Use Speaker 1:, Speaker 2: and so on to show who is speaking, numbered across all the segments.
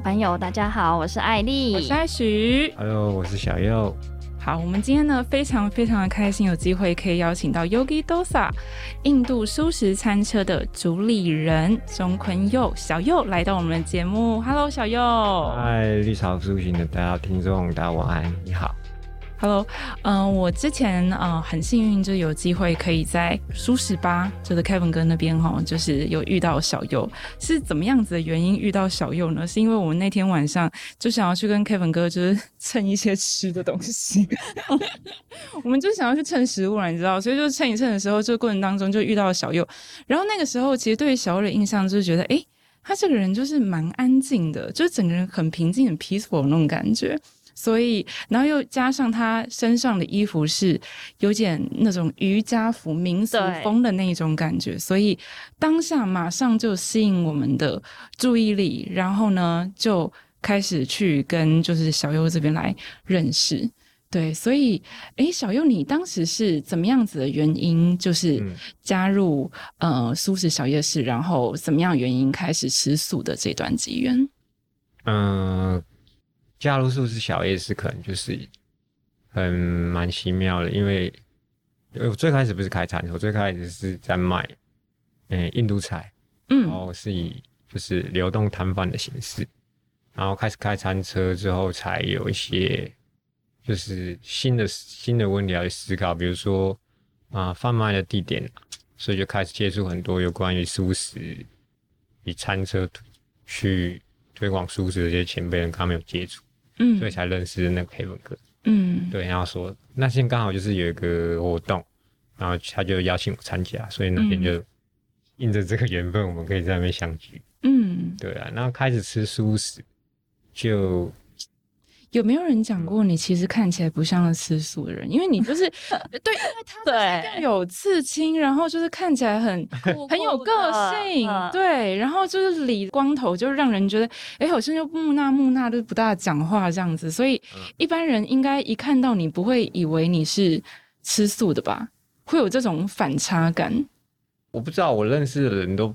Speaker 1: 朋友，大家好，我是艾丽，
Speaker 2: 我是艾许
Speaker 3: ，Hello，我是小佑。
Speaker 2: 好，我们今天呢非常非常的开心，有机会可以邀请到 Yogi Dosa 印度素食餐车的主理人钟坤佑小佑来到我们的节目。Hello，小佑。
Speaker 3: 嗨，绿潮苏醒的大家听众，大家晚安，你好。
Speaker 2: Hello，嗯、我之前啊、呃、很幸运，就有机会可以在舒适吧，就是 Kevin 哥那边哈，就是有遇到小佑。是怎么样子的原因遇到小佑呢？是因为我们那天晚上就想要去跟 Kevin 哥就是蹭一些吃的东西，我们就想要去蹭食物了，你知道，所以就蹭一蹭的时候，这个过程当中就遇到了小佑。然后那个时候，其实对于小佑的印象就是觉得，诶，他这个人就是蛮安静的，就是整个人很平静、很 peaceful 那种感觉。所以，然后又加上他身上的衣服是有点那种瑜伽服、民俗风的那种感觉，所以当下马上就吸引我们的注意力，然后呢，就开始去跟就是小优这边来认识。对，所以，哎，小优，你当时是怎么样子的原因，就是加入、嗯、呃素食小夜市，然后怎么样原因开始吃素的这段机缘？
Speaker 3: 嗯。加入素食小夜市可能就是很蛮奇妙的，因为我最开始不是开餐车，我最开始是在卖嗯、欸、印度菜，嗯，然后是以就是流动摊贩的形式，然后开始开餐车之后，才有一些就是新的新的问题要去思考，比如说啊贩卖的地点，所以就开始接触很多有关于素食以餐车去推广素食的这些前辈人，他们有接触。嗯，所以才认识那个 Kevin 哥。嗯，对，然后说那天刚好就是有一个活动，然后他就邀请我参加，所以那天就印着这个缘分，我们可以在那边相聚。嗯，对啊，然后开始吃素食就。
Speaker 2: 有没有人讲过你其实看起来不像个吃素的人？因为你就是 对，因为他有刺青，然后就是看起来很 很有个性，对，然后就是理光头，就让人觉得哎，好像就木讷木讷，都不大讲话这样子。所以一般人应该一看到你不会以为你是吃素的吧？会有这种反差感？
Speaker 3: 我不知道，我认识的人都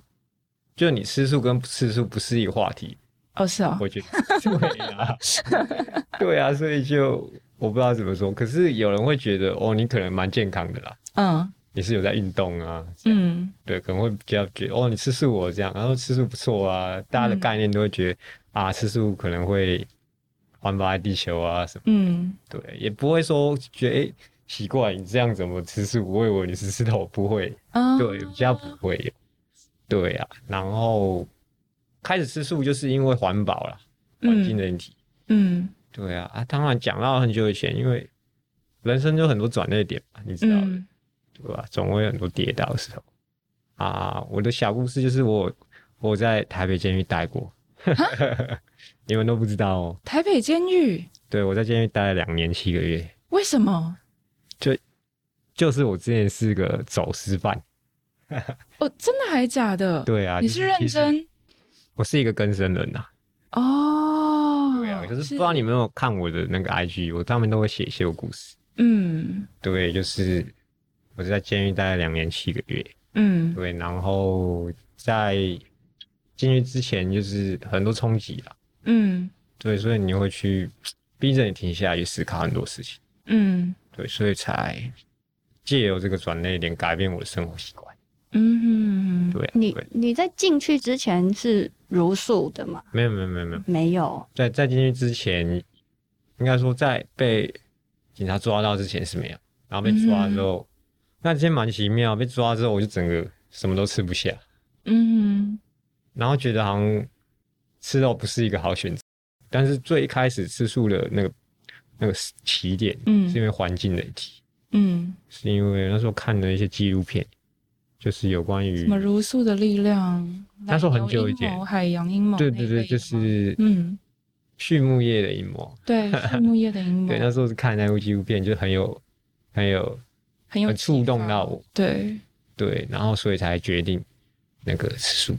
Speaker 3: 就你吃素跟不吃素不是一个话题。
Speaker 2: 哦，是啊，
Speaker 3: 我觉得。对啊，对啊，所以就我不知道怎么说，可是有人会觉得哦，你可能蛮健康的啦，嗯，你是有在运动啊，嗯，对，可能会比较觉得哦，你吃素我这样，然后吃素不错啊，大家的概念都会觉得、嗯、啊，吃素可能会环保爱地球啊什么，嗯，对，也不会说觉得哎奇怪，你这样怎么吃素？我以为你是吃头，不会，嗯，对，比较不会，对啊，然后。开始吃素就是因为环保啦，环境的问题。嗯，对啊，啊，当然讲到很久以前，因为人生就很多转捩点嘛，你知道的，嗯、对吧？总会有很多跌倒的时候。啊，我的小故事就是我我在台北监狱待过，你们都不知道哦。
Speaker 2: 台北监狱？
Speaker 3: 对，我在监狱待了两年七个月。
Speaker 2: 为什么？
Speaker 3: 就就是我之前是个走私犯。
Speaker 2: 哦，真的还假的？
Speaker 3: 对啊，
Speaker 2: 你是认真？
Speaker 3: 我是一个更生人呐、啊。哦，对啊，可是不知道你有没有看我的那个 IG，我上面都会写一些故事。嗯，对，就是我是在监狱待了两年七个月。嗯，对，然后在进去之前就是很多冲击了。嗯，对，所以你会去逼着你停下来去思考很多事情。嗯，对，所以才借由这个转捩点改变我的生活习惯。嗯，对，
Speaker 1: 你你在进去之前是茹素的吗？
Speaker 3: 没有没有没有没有。
Speaker 1: 没有，
Speaker 3: 在在进去之前，应该说在被警察抓到之前是没有，然后被抓之后，嗯、那今天蛮奇妙，被抓之后我就整个什么都吃不下，嗯，然后觉得好像吃肉不是一个好选择，但是最一开始吃素的那个那个起点，嗯，是因为环境的问题，嗯，是因为那时候看了一些纪录片。就是有关于什么
Speaker 2: 如素的力量，
Speaker 3: 他说很久以前。
Speaker 2: 海洋阴谋，
Speaker 3: 对对对，就是嗯，畜牧业的阴谋，
Speaker 2: 对 畜牧业的阴谋，
Speaker 3: 对那时候是看那部纪录片，就很有很有
Speaker 2: 很有
Speaker 3: 触动到我，
Speaker 2: 对。
Speaker 3: 对，然后所以才决定那个吃素，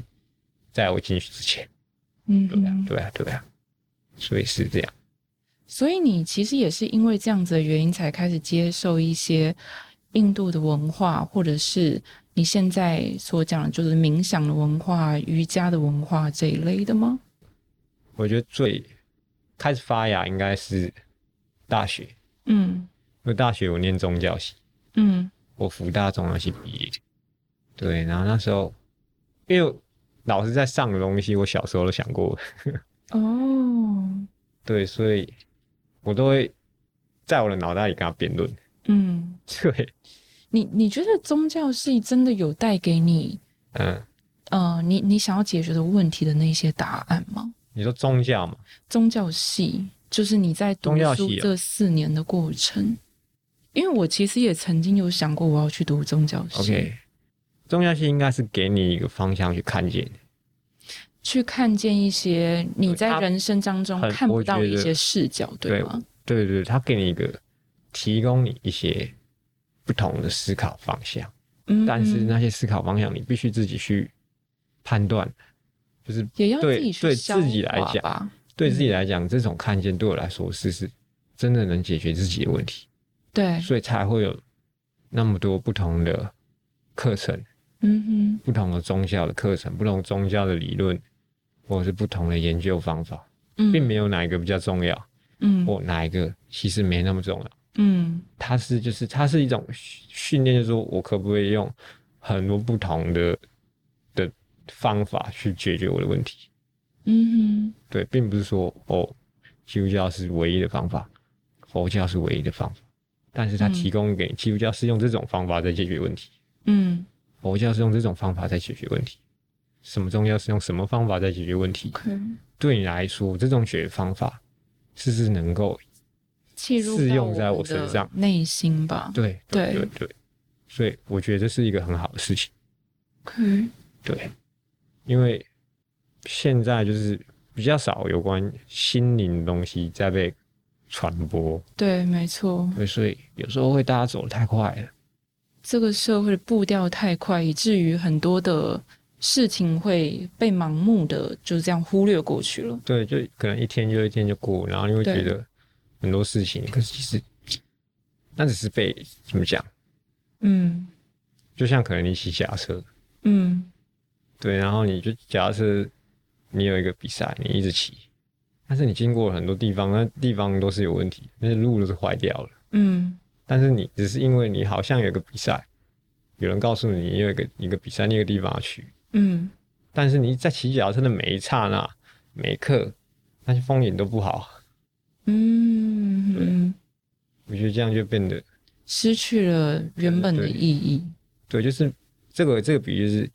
Speaker 3: 在我进去之前，嗯，对啊对啊对啊，所以是这样，
Speaker 2: 所以你其实也是因为这样子的原因才开始接受一些印度的文化，或者是。你现在所讲的就是冥想的文化、瑜伽的文化这一类的吗？
Speaker 3: 我觉得最开始发芽应该是大学，
Speaker 2: 嗯，
Speaker 3: 因为大学我念宗教系，
Speaker 2: 嗯，
Speaker 3: 我福大宗教系毕业，对，然后那时候因为老师在上的东西，我小时候都想过，
Speaker 2: 哦，
Speaker 3: 对，所以我都会在我的脑袋里跟他辩论，
Speaker 2: 嗯，
Speaker 3: 对，
Speaker 2: 你你觉得宗教系真的有带给你，
Speaker 3: 嗯，
Speaker 2: 呃，你你想要解决的问题的那些答案吗？
Speaker 3: 你说宗教嘛？
Speaker 2: 宗教系就是你在读书这四年的过程，因为我其实也曾经有想过我要去读宗教系。
Speaker 3: OK，宗教系应该是给你一个方向去看见，
Speaker 2: 去看见一些你在人生当中看不到的一些视角，对吗？
Speaker 3: 对对对，他给你一个提供你一些不同的思考方向，嗯，但是那些思考方向你必须自己去判断。就是
Speaker 2: 也要自己
Speaker 3: 对对自己来讲，对自己来讲，这种看见对我来说是是真的能解决自己的问题。
Speaker 2: 对，
Speaker 3: 所以才会有那么多不同的课程，
Speaker 2: 嗯哼，
Speaker 3: 不同的宗教的课程，不同宗教的理论，或者是不同的研究方法，嗯，并没有哪一个比较重要，嗯，或哪一个其实没那么重要，
Speaker 2: 嗯，
Speaker 3: 它是就是它是一种训练，就是说我可不可以用很多不同的的。方法去解决我的问题，
Speaker 2: 嗯哼，
Speaker 3: 对，并不是说哦，基督教是唯一的方法，佛教是唯一的方法，但是它提供给，基督教是用这种方法在解决问题，
Speaker 2: 嗯，
Speaker 3: 佛教是用这种方法在解决问题，什么宗教是用什么方法在解决问
Speaker 2: 题.
Speaker 3: 对你来说，这种解决方法是不是能够适用在我身上
Speaker 2: 内心吧？
Speaker 3: 对对对对，所以我觉得这是一个很好的事情。
Speaker 2: Okay.
Speaker 3: 对。因为现在就是比较少有关心灵的东西在被传播，
Speaker 2: 对，没错。
Speaker 3: 对，所以有时候会大家走的太快了，
Speaker 2: 这个社会的步调太快，以至于很多的事情会被盲目的就这样忽略过去了。
Speaker 3: 对，就可能一天就一天就过，然后你会觉得很多事情，可是其实那只是被怎么讲？
Speaker 2: 嗯，
Speaker 3: 就像可能你骑脚踏车，
Speaker 2: 嗯。
Speaker 3: 对，然后你就假车你有一个比赛，你一直骑，但是你经过很多地方，那地方都是有问题，那些路都是坏掉了。
Speaker 2: 嗯，
Speaker 3: 但是你只是因为你好像有个比赛，有人告诉你你有一个一个比赛那个地方要去。
Speaker 2: 嗯，
Speaker 3: 但是你在骑脚踏车的每一刹那、每一刻，那些风景都不好。
Speaker 2: 嗯，
Speaker 3: 嗯，我觉得这样就变得
Speaker 2: 失去了原本的意义。
Speaker 3: 对，对，就是这个这个比喻是。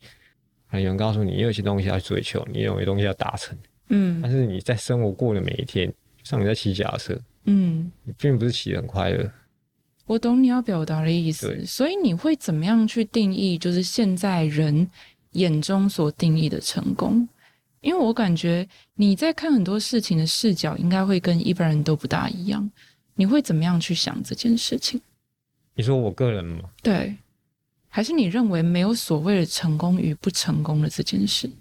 Speaker 3: 有人告诉你，你有一些东西要追求，你有一些东西要达成，
Speaker 2: 嗯，
Speaker 3: 但是你在生活过的每一天，像你在骑脚踏车，
Speaker 2: 嗯，
Speaker 3: 你并不是骑得很快乐。
Speaker 2: 我懂你要表达的意思，所以你会怎么样去定义，就是现在人眼中所定义的成功？因为我感觉你在看很多事情的视角，应该会跟一般人都不大一样。你会怎么样去想这件事情？
Speaker 3: 你说我个人吗？
Speaker 2: 对。还是你认为没有所谓的成功与不成功的这件事？因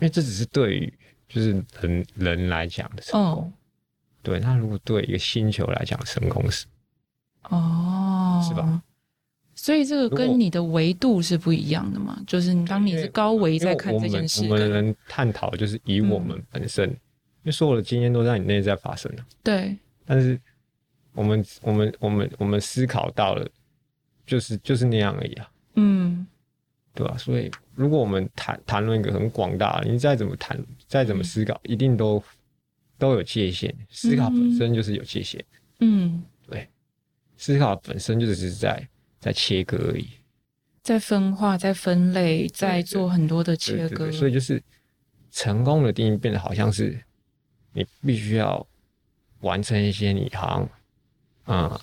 Speaker 3: 为这只是对于就是人人来讲的成功。哦、对，那如果对一个星球来讲，成功是
Speaker 2: 哦，
Speaker 3: 是吧？
Speaker 2: 所以这个跟你的维度是不一样的嘛？就是当你是高维在看这件事，
Speaker 3: 我们，我们能探讨就是以我们本身，嗯、因为所有的经验都在你内在发生的。
Speaker 2: 对，
Speaker 3: 但是我们我们我们我们思考到了，就是就是那样而已啊。
Speaker 2: 嗯，
Speaker 3: 对吧？所以，如果我们谈谈论一个很广大，你再怎么谈，再怎么思考，一定都都有界限。思考本身就是有界限。
Speaker 2: 嗯，
Speaker 3: 对，思考本身就只是在在切割而已，
Speaker 2: 在分化，在分类，在做很多的切割。
Speaker 3: 所以，就是成功的定义变得好像是你必须要完成一些你好像啊、嗯、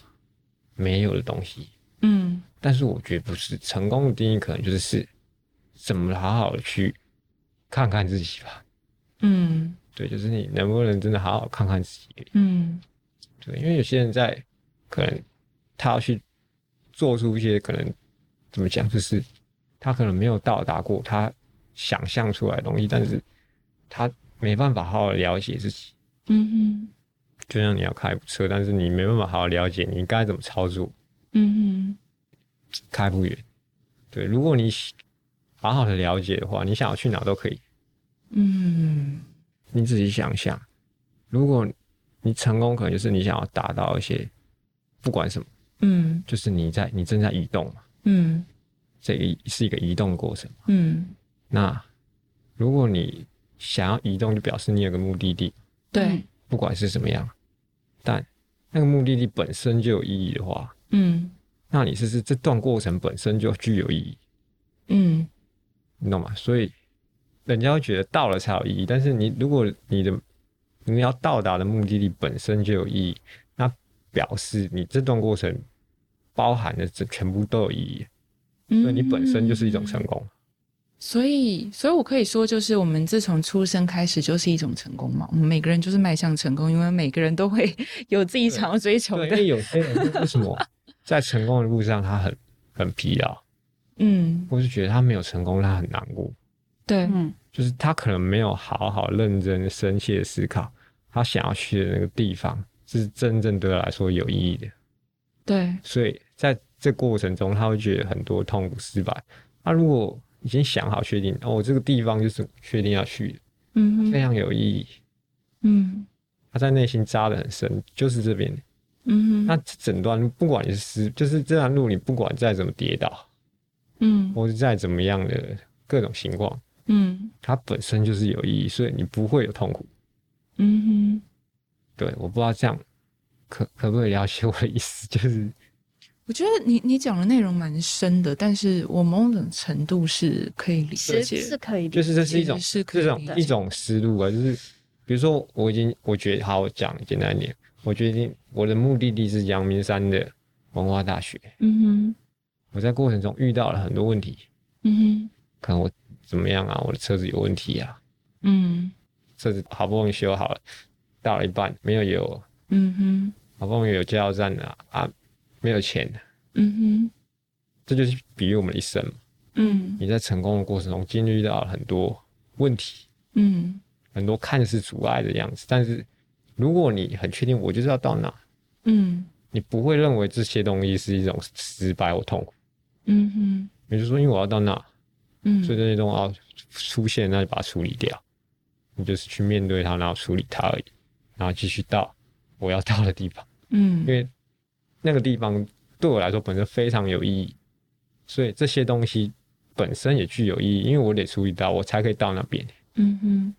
Speaker 3: 没有的东西。
Speaker 2: 嗯。
Speaker 3: 但是我觉得不是成功的定义，可能就是是怎么好好的去看看自己吧。
Speaker 2: 嗯，
Speaker 3: 对，就是你能不能真的好好看看自己。
Speaker 2: 嗯，
Speaker 3: 对，因为有些人在可能他要去做出一些可能怎么讲，就是他可能没有到达过他想象出来的东西，但是他没办法好好了解自己。
Speaker 2: 嗯哼，
Speaker 3: 就像你要开车，但是你没办法好好了解你应该怎么操作。
Speaker 2: 嗯哼。
Speaker 3: 开不远，对。如果你好好的了解的话，你想要去哪都可以。
Speaker 2: 嗯，
Speaker 3: 你自己想想，如果你成功，可能就是你想要达到一些，不管什么，
Speaker 2: 嗯，
Speaker 3: 就是你在你正在移动嘛，
Speaker 2: 嗯，
Speaker 3: 这个是一个移动过程嘛，
Speaker 2: 嗯，
Speaker 3: 那如果你想要移动，就表示你有个目的地，
Speaker 2: 对，
Speaker 3: 不管是什么样，但那个目的地本身就有意义的话，
Speaker 2: 嗯，
Speaker 3: 那你是不是这段过程本身就具有意义？
Speaker 2: 嗯，
Speaker 3: 你懂吗？所以人家会觉得到了才有意义，但是你如果你的你要到达的目的地本身就有意义，那表示你这段过程包含的这全部都有意义，所以你本身就是一种成功。
Speaker 2: 所以，所以我可以说，就是我们自从出生开始就是一种成功嘛。我们每个人就是迈向成功，因为每个人都会有自己想要追求的。
Speaker 3: 对，因为有些人 为什么在成功的路上他很很疲劳？
Speaker 2: 嗯，
Speaker 3: 或是觉得他没有成功，他很难过。
Speaker 2: 对，
Speaker 1: 嗯，
Speaker 3: 就是他可能没有好好认真深切思考，他想要去的那个地方是真正对他来说有意义的。
Speaker 2: 对，
Speaker 3: 所以在这过程中，他会觉得很多痛苦、失败。他如果已经想好、确定哦，这个地方就是确定要去的，
Speaker 2: 嗯，
Speaker 3: 非常有意义。
Speaker 2: 嗯，
Speaker 3: 他在内心扎的很深，就是这边。
Speaker 2: 嗯，
Speaker 3: 那整段路，不管你是失，就是这段路，你不管再怎么跌倒，
Speaker 2: 嗯，
Speaker 3: 或是再怎么样的各种情况，
Speaker 2: 嗯，
Speaker 3: 它本身就是有意义，所以你不会有痛苦。
Speaker 2: 嗯哼，
Speaker 3: 对，我不知道这样可可不可以了解我的意思，就是。
Speaker 2: 我觉得你你讲的内容蛮深的，但是我某种程度是可以理解，
Speaker 1: 是可以，
Speaker 3: 就是这是一种
Speaker 2: 是
Speaker 3: 这种一种思路啊，就是比如说我已经我觉得好，我讲简单一点，我决定我的目的地是阳明山的文化大学，
Speaker 2: 嗯哼，
Speaker 3: 我在过程中遇到了很多问题，
Speaker 2: 嗯哼，
Speaker 3: 可能我怎么样啊，我的车子有问题啊，
Speaker 2: 嗯，
Speaker 3: 车子好不容易修好了，到了一半没有油，
Speaker 2: 嗯哼，
Speaker 3: 好不容易有加油站了啊。没有钱，
Speaker 2: 嗯哼，
Speaker 3: 这就是比喻我们的一生嘛。
Speaker 2: 嗯，
Speaker 3: 你在成功的过程中经历到了很多问题，
Speaker 2: 嗯，
Speaker 3: 很多看似阻碍的样子，但是如果你很确定我就是要到哪，
Speaker 2: 嗯，
Speaker 3: 你不会认为这些东西是一种失败或痛苦，
Speaker 2: 嗯哼，
Speaker 3: 你就说因为我要到那，
Speaker 2: 嗯，
Speaker 3: 所以这些东西要出现，那就把它处理掉，你就是去面对它，然后处理它而已，然后继续到我要到的地方，
Speaker 2: 嗯，
Speaker 3: 因为。那个地方对我来说本身非常有意义，所以这些东西本身也具有意义，因为我得注意到，我才可以到那边。
Speaker 2: 嗯哼，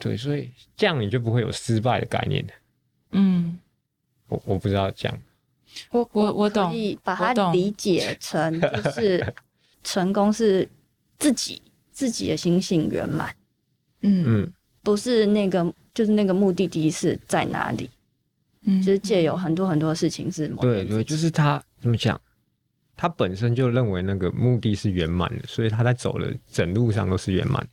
Speaker 3: 对，所以这样你就不会有失败的概念。
Speaker 2: 嗯，
Speaker 3: 我我不知道这样。
Speaker 2: 我我我懂，
Speaker 1: 把它理解成 就是成功是自己自己的心性圆满。
Speaker 2: 嗯
Speaker 3: 嗯，
Speaker 1: 不是那个，就是那个目的地是在哪里。
Speaker 2: 嗯，
Speaker 1: 就是借有很多很多事情是
Speaker 3: 对对，就是他怎么讲，他本身就认为那个目的是圆满的，所以他在走的整路上都是圆满的。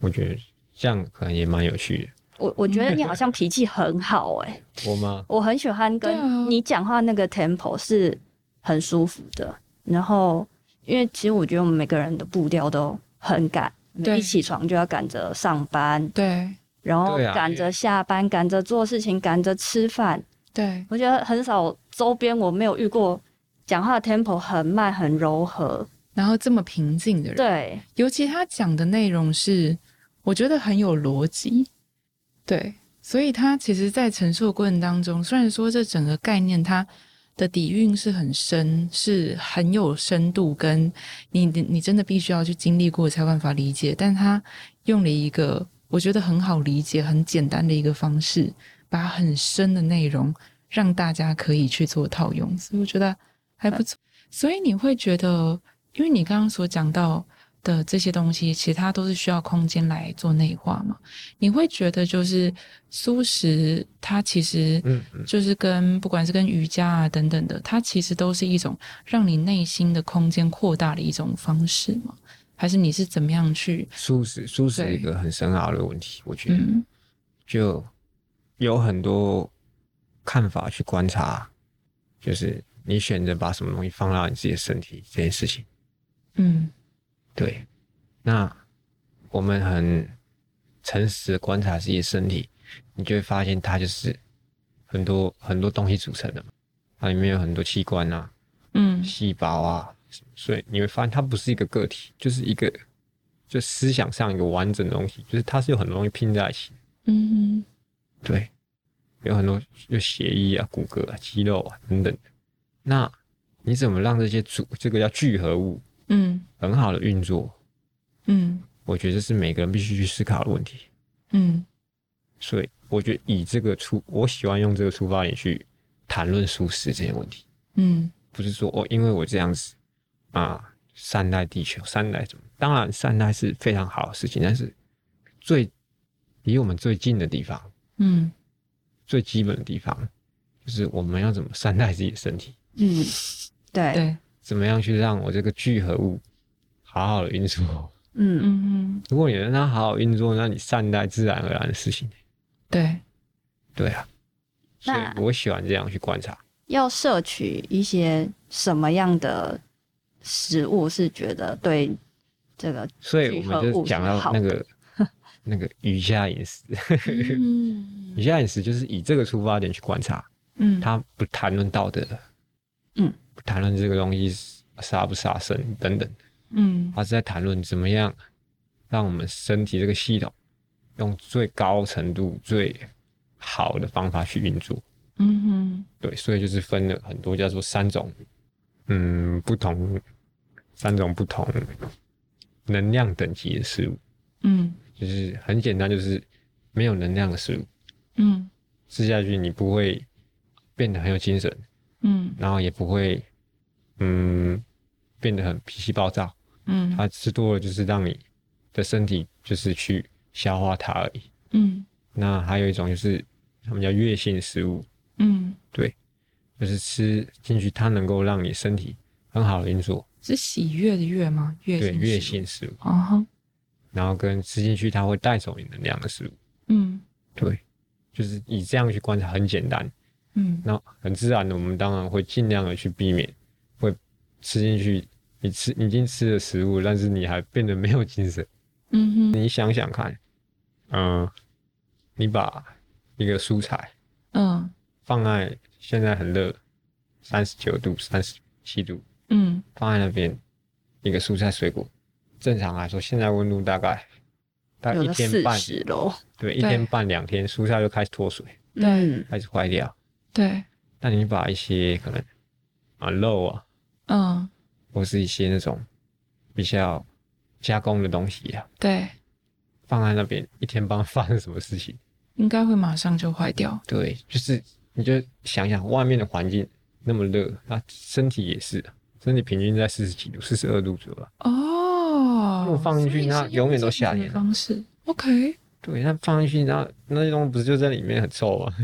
Speaker 3: 我觉得这样可能也蛮有趣的。
Speaker 1: 我我觉得你好 像脾气很好哎、欸，
Speaker 3: 我吗？
Speaker 1: 我很喜欢跟你讲话那个 tempo 是很舒服的。然后，因为其实我觉得我们每个人的步调都很赶，一起床就要赶着上班。
Speaker 2: 对。
Speaker 1: 然后赶着下班，赶着、啊、做事情，赶着吃饭。
Speaker 2: 对，
Speaker 1: 我觉得很少周边我没有遇过讲话的 tempo 很慢、很柔和，
Speaker 2: 然后这么平静的人。
Speaker 1: 对，
Speaker 2: 尤其他讲的内容是，我觉得很有逻辑。对，所以他其实，在陈述的过程当中，虽然说这整个概念它的底蕴是很深，是很有深度，跟你你你真的必须要去经历过才有办法理解，但他用了一个。我觉得很好理解，很简单的一个方式，把很深的内容让大家可以去做套用，所以我觉得还不错。所以你会觉得，因为你刚刚所讲到的这些东西，其实它都是需要空间来做内化嘛。你会觉得，就是素食，它其实就是跟不管是跟瑜伽啊等等的，它其实都是一种让你内心的空间扩大的一种方式嘛。还是你是怎么样去
Speaker 3: 素食？素食一个很深奥的问题，我觉得，
Speaker 2: 嗯，
Speaker 3: 就有很多看法去观察，就是你选择把什么东西放到你自己的身体这件事情，
Speaker 2: 嗯，
Speaker 3: 对。那我们很诚实的观察自己的身体，你就会发现它就是很多很多东西组成的嘛，它里面有很多器官啊，
Speaker 2: 嗯，
Speaker 3: 细胞啊。所以你会发现，它不是一个个体，就是一个，就思想上一个完整的东西，就是它是有很多东西拼在一起。
Speaker 2: 嗯，
Speaker 3: 对，有很多就血液啊、骨骼啊、肌肉啊等等。那你怎么让这些组这个叫聚合物，
Speaker 2: 嗯，
Speaker 3: 很好的运作？
Speaker 2: 嗯，
Speaker 3: 我觉得这是每个人必须去思考的问题。
Speaker 2: 嗯，
Speaker 3: 所以我觉得以这个出，我喜欢用这个出发点去谈论舒适这些问题。
Speaker 2: 嗯，
Speaker 3: 不是说哦，因为我这样子啊，善待地球，善待什么？当然，善待是非常好的事情，但是最离我们最近的地方，
Speaker 2: 嗯，
Speaker 3: 最基本的地方，就是我们要怎么善待自己的身体？
Speaker 1: 嗯，对
Speaker 2: 对，
Speaker 3: 怎么样去让我这个聚合物好好的运作？
Speaker 1: 嗯
Speaker 2: 嗯嗯，
Speaker 3: 如果你让它好好运作，那你善待自然而然的事情。
Speaker 2: 对，
Speaker 3: 对啊，所以
Speaker 1: 那
Speaker 3: 我喜欢这样去观察。
Speaker 1: 要摄取一些什么样的食物是觉得对这个
Speaker 3: 所以我们就讲到那个 那个瑜伽饮食。
Speaker 2: 嗯，
Speaker 3: 瑜伽饮食就是以这个出发点去观察，
Speaker 2: 嗯，
Speaker 3: 他不谈论道德，
Speaker 1: 嗯，
Speaker 3: 不谈论这个东西杀不杀生等等，
Speaker 2: 嗯，
Speaker 3: 他是在谈论怎么样让我们身体这个系统用最高程度、最好的方法去运作。
Speaker 2: 嗯哼，
Speaker 3: 对，所以就是分了很多叫做三种，嗯，不同三种不同能量等级的食物，
Speaker 2: 嗯，
Speaker 3: 就是很简单，就是没有能量的食物，
Speaker 2: 嗯，
Speaker 3: 吃下去你不会变得很有精神，
Speaker 2: 嗯，
Speaker 3: 然后也不会，嗯，变得很脾气暴躁，
Speaker 2: 嗯，
Speaker 3: 它吃多了就是让你的身体就是去消化它而已。
Speaker 2: 嗯，
Speaker 3: 那还有一种就是他们叫月性食物。
Speaker 2: 嗯，
Speaker 3: 对，就是吃进去，它能够让你身体很好的运作，
Speaker 2: 是喜悦的悦吗？悦
Speaker 3: 对，悦性食物。
Speaker 2: 啊哈，
Speaker 3: 然后跟吃进去，它会带走你能量的食物。
Speaker 2: 嗯，
Speaker 3: 对，就是以这样去观察，很简单。
Speaker 2: 嗯，
Speaker 3: 那很自然的，我们当然会尽量的去避免，会吃进去。你吃已经吃了食物，但是你还变得没有精神。
Speaker 2: 嗯哼，
Speaker 3: 你想想看，嗯、呃，你把一个蔬菜，
Speaker 2: 嗯。
Speaker 3: 放在现在很热，三十九度、三十七度，
Speaker 2: 嗯，
Speaker 3: 放在那边一个蔬菜水果，正常来说，现在温度大概大概一天半，对，一天半两天，蔬菜就开始脱水，
Speaker 2: 对，
Speaker 3: 开始坏掉，
Speaker 2: 对。
Speaker 3: 那你把一些可能啊肉啊，
Speaker 2: 嗯，
Speaker 3: 或是一些那种比较加工的东西啊，
Speaker 2: 对，
Speaker 3: 放在那边一天半发生什么事情？
Speaker 2: 应该会马上就坏掉。
Speaker 3: 对，就是。你就想想外面的环境那么热，那身体也是，身体平均在四十几度、四十二度左右。
Speaker 2: 哦，
Speaker 3: 如果放进去，它永远都夏天。
Speaker 2: 方式，OK。
Speaker 3: 对，那放进去，然后那些东西不是就在里面很臭吗？